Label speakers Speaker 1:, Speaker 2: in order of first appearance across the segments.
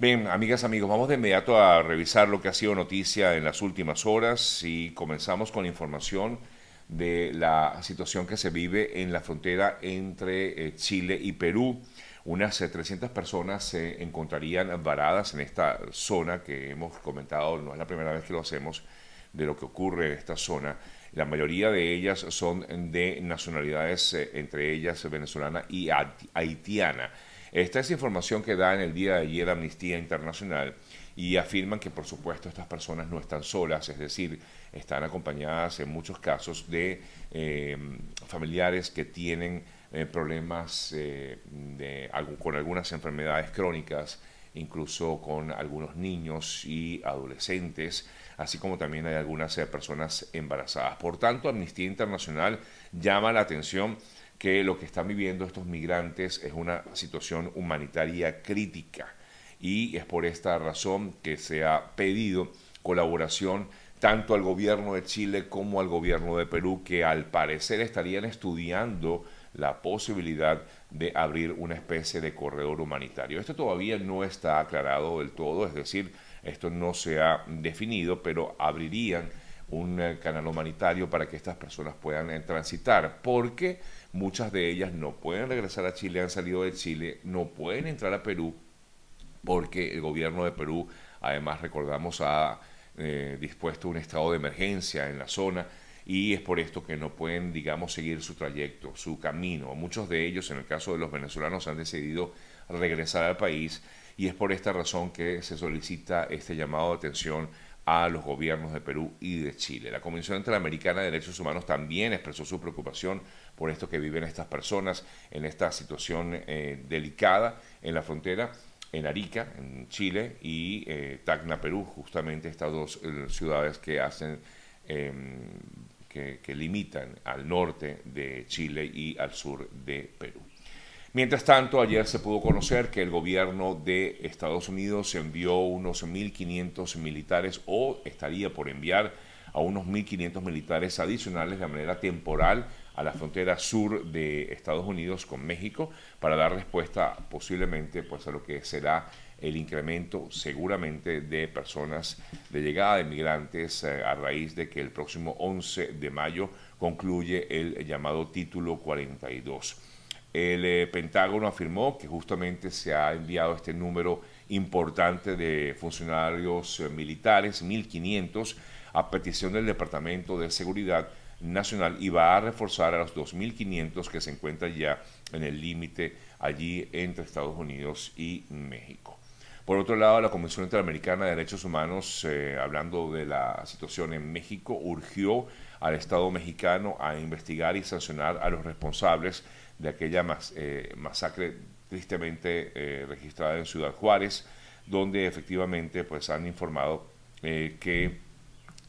Speaker 1: Bien, amigas, amigos, vamos de inmediato a revisar lo que ha sido noticia en las últimas horas y comenzamos con información de la situación que se vive en la frontera entre eh, Chile y Perú. Unas 300 eh, personas se encontrarían varadas en esta zona que hemos comentado, no es la primera vez que lo hacemos, de lo que ocurre en esta zona. La mayoría de ellas son de nacionalidades, eh, entre ellas venezolana y haitiana. Esta es información que da en el día de ayer Amnistía Internacional y afirman que por supuesto estas personas no están solas, es decir, están acompañadas en muchos casos de eh, familiares que tienen eh, problemas eh, con algunas enfermedades crónicas, incluso con algunos niños y adolescentes, así como también hay algunas personas embarazadas. Por tanto, Amnistía Internacional llama la atención que lo que están viviendo estos migrantes es una situación humanitaria crítica y es por esta razón que se ha pedido colaboración tanto al gobierno de Chile como al gobierno de Perú, que al parecer estarían estudiando la posibilidad de abrir una especie de corredor humanitario. Esto todavía no está aclarado del todo, es decir, esto no se ha definido, pero abrirían un eh, canal humanitario para que estas personas puedan eh, transitar, porque muchas de ellas no pueden regresar a Chile, han salido de Chile, no pueden entrar a Perú, porque el gobierno de Perú, además recordamos, ha eh, dispuesto un estado de emergencia en la zona y es por esto que no pueden, digamos, seguir su trayecto, su camino. Muchos de ellos, en el caso de los venezolanos, han decidido regresar al país y es por esta razón que se solicita este llamado de atención a los gobiernos de Perú y de Chile. La Comisión Interamericana de Derechos Humanos también expresó su preocupación por esto que viven estas personas en esta situación eh, delicada en la frontera en Arica, en Chile, y eh, Tacna, Perú, justamente estas dos eh, ciudades que hacen, em, que, que limitan al norte de Chile y al sur de Perú. Mientras tanto, ayer se pudo conocer que el gobierno de Estados Unidos envió unos 1.500 militares o estaría por enviar a unos 1.500 militares adicionales de manera temporal a la frontera sur de Estados Unidos con México para dar respuesta posiblemente pues, a lo que será el incremento seguramente de personas de llegada de migrantes eh, a raíz de que el próximo 11 de mayo concluye el llamado título 42. El eh, Pentágono afirmó que justamente se ha enviado este número importante de funcionarios eh, militares, 1.500, a petición del Departamento de Seguridad Nacional y va a reforzar a los 2.500 que se encuentran ya en el límite allí entre Estados Unidos y México. Por otro lado, la Comisión Interamericana de Derechos Humanos, eh, hablando de la situación en México, urgió al Estado mexicano a investigar y sancionar a los responsables de aquella eh, masacre tristemente eh, registrada en Ciudad Juárez, donde efectivamente pues, han informado eh, que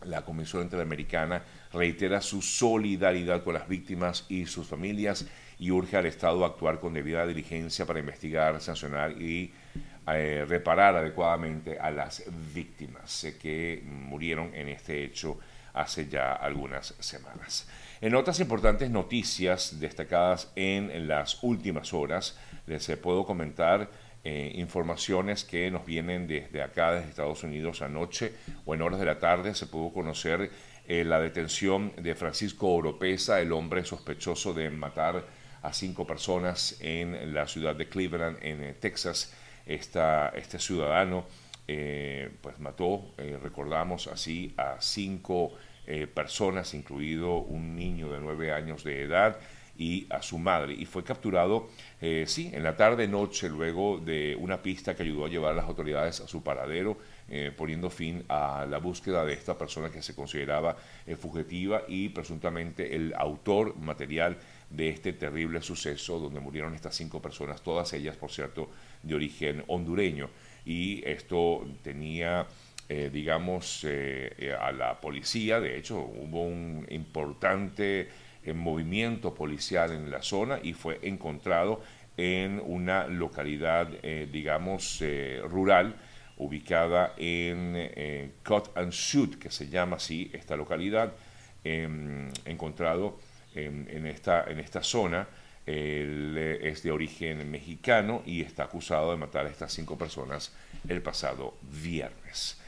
Speaker 1: la Comisión Interamericana reitera su solidaridad con las víctimas y sus familias y urge al Estado a actuar con debida diligencia para investigar, sancionar y reparar adecuadamente a las víctimas que murieron en este hecho hace ya algunas semanas. En otras importantes noticias destacadas en las últimas horas, les puedo comentar eh, informaciones que nos vienen desde acá, desde Estados Unidos anoche o en horas de la tarde. Se pudo conocer eh, la detención de Francisco Oropesa, el hombre sospechoso de matar a cinco personas en la ciudad de Cleveland, en eh, Texas. este ciudadano pues mató, recordamos así, a cinco eh, personas, incluido un niño de nueve años de edad y a su madre. Y fue capturado, eh, sí, en la tarde-noche, luego de una pista que ayudó a llevar a las autoridades a su paradero, eh, poniendo fin a la búsqueda de esta persona que se consideraba fugitiva y presuntamente el autor material de este terrible suceso donde murieron estas cinco personas, todas ellas, por cierto, de origen hondureño. Y esto tenía eh, digamos, eh, eh, a la policía. De hecho, hubo un importante movimiento policial en la zona y fue encontrado en una localidad, digamos, rural ubicada en Cut and Shoot, que se llama así esta localidad, em, encontrado en, esta, en esta zona Él eh, es de origen mexicano y está acusado de matar a estas cinco personas el pasado viernes.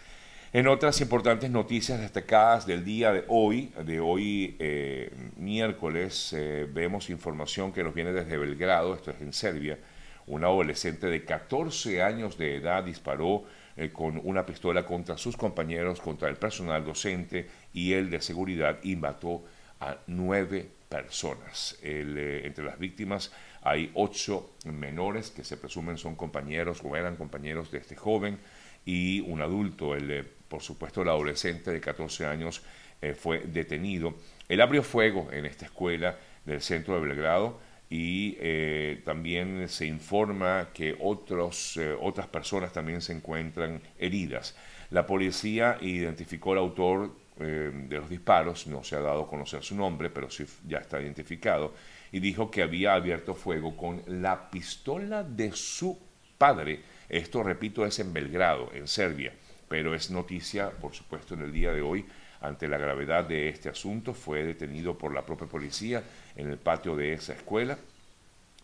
Speaker 1: En otras importantes noticias destacadas del día de hoy, de hoy eh, miércoles, eh, vemos información que nos viene desde Belgrado, esto es en Serbia. Un adolescente de 14 años de edad disparó eh, con una pistola contra sus compañeros, contra el personal docente y el de seguridad y mató a nueve personas. entre las víctimas hay ocho menores que se presumen son compañeros o eran compañeros de este joven y un adulto, el por supuesto el adolescente de 14 años eh, fue detenido. Él abrió fuego en esta escuela del centro de Belgrado y eh, también se informa que otros, eh, otras personas también se encuentran heridas. La policía identificó al autor de los disparos, no se ha dado a conocer su nombre, pero sí ya está identificado, y dijo que había abierto fuego con la pistola de su padre. Esto, repito, es en Belgrado, en Serbia pero es noticia, por supuesto, en el día de hoy, ante la gravedad de este asunto, fue detenido por la propia policía en el patio de esa escuela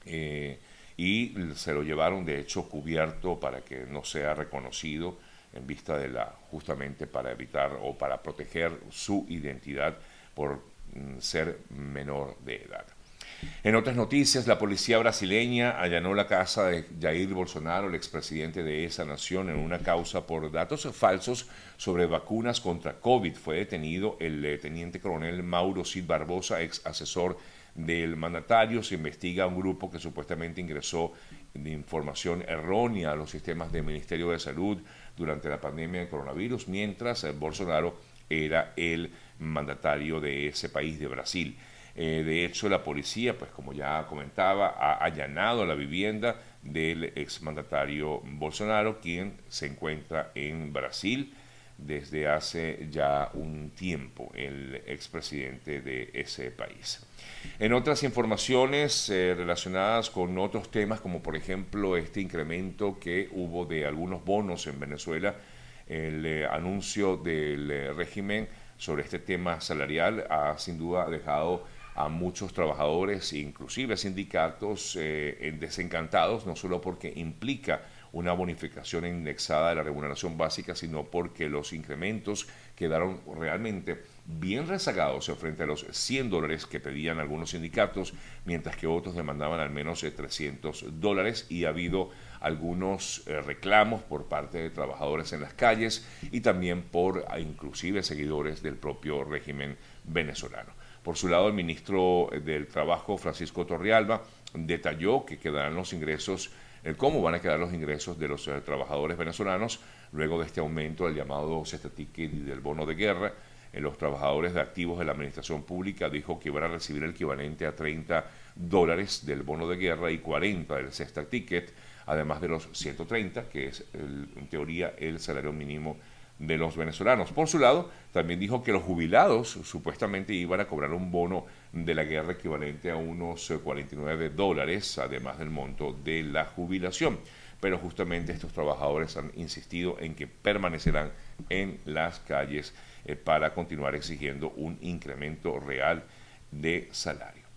Speaker 1: eh, y se lo llevaron, de hecho, cubierto para que no sea reconocido en vista de la, justamente para evitar o para proteger su identidad por mm, ser menor de edad. En otras noticias, la policía brasileña allanó la casa de Jair Bolsonaro, el expresidente de esa nación, en una causa por datos falsos sobre vacunas contra COVID. Fue detenido el eh, teniente coronel Mauro Cid Barbosa, ex asesor del mandatario. Se investiga un grupo que supuestamente ingresó de información errónea a los sistemas del Ministerio de Salud durante la pandemia del coronavirus, mientras eh, Bolsonaro era el mandatario de ese país, de Brasil. Eh, de hecho, la policía, pues como ya comentaba, ha allanado la vivienda del exmandatario Bolsonaro, quien se encuentra en Brasil desde hace ya un tiempo, el expresidente de ese país. En otras informaciones eh, relacionadas con otros temas, como por ejemplo este incremento que hubo de algunos bonos en Venezuela, el eh, anuncio del régimen sobre este tema salarial ha sin duda dejado a muchos trabajadores, inclusive sindicatos, eh, desencantados, no solo porque implica una bonificación indexada de la remuneración básica, sino porque los incrementos quedaron realmente bien rezagados frente a los 100 dólares que pedían algunos sindicatos, mientras que otros demandaban al menos 300 eh, dólares y ha habido algunos eh, reclamos por parte de trabajadores en las calles y también por inclusive seguidores del propio régimen venezolano. Por su lado, el ministro del Trabajo, Francisco Torrialba, detalló que quedarán los ingresos, el cómo van a quedar los ingresos de los eh, trabajadores venezolanos luego de este aumento del llamado cesta ticket y del bono de guerra. En los trabajadores de activos de la administración pública dijo que iban a recibir el equivalente a 30 dólares del bono de guerra y 40 del cesta ticket, además de los 130, que es en teoría el salario mínimo de los venezolanos. Por su lado, también dijo que los jubilados supuestamente iban a cobrar un bono de la guerra equivalente a unos 49 eh, dólares, además del monto de la jubilación. Pero justamente estos trabajadores han insistido en que permanecerán en las calles eh, para continuar exigiendo un incremento real de salario.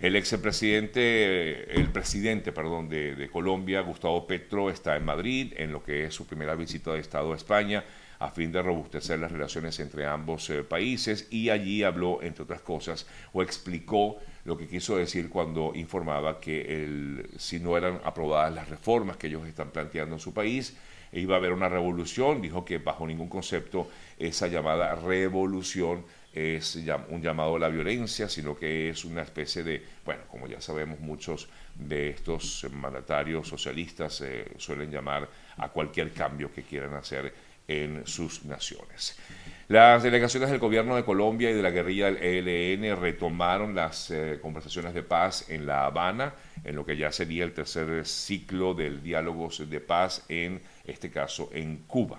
Speaker 1: El expresidente, el presidente, perdón, de, de Colombia, Gustavo Petro, está en Madrid en lo que es su primera visita de Estado a España a fin de robustecer las relaciones entre ambos eh, países y allí habló, entre otras cosas, o explicó lo que quiso decir cuando informaba que si no eran aprobadas las reformas que ellos están planteando en su país, iba a haber una revolución, dijo que bajo ningún concepto esa llamada revolución es un llamado a la violencia, sino que es una especie de, bueno, como ya sabemos, muchos de estos mandatarios socialistas eh, suelen llamar a cualquier cambio que quieran hacer en sus naciones. Las delegaciones del gobierno de Colombia y de la guerrilla del ELN retomaron las eh, conversaciones de paz en La Habana, en lo que ya sería el tercer ciclo del diálogo de paz, en este caso en Cuba.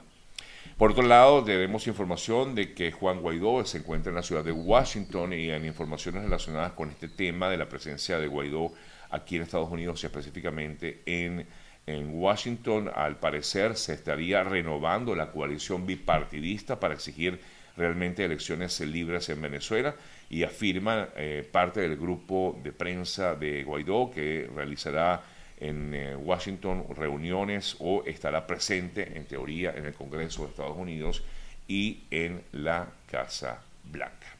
Speaker 1: Por otro lado, tenemos información de que Juan Guaidó se encuentra en la ciudad de Washington y en informaciones relacionadas con este tema de la presencia de Guaidó aquí en Estados Unidos y específicamente en en Washington, al parecer, se estaría renovando la coalición bipartidista para exigir realmente elecciones libres en Venezuela y afirma eh, parte del grupo de prensa de Guaidó que realizará en eh, Washington reuniones o estará presente en teoría en el Congreso de Estados Unidos y en la Casa Blanca.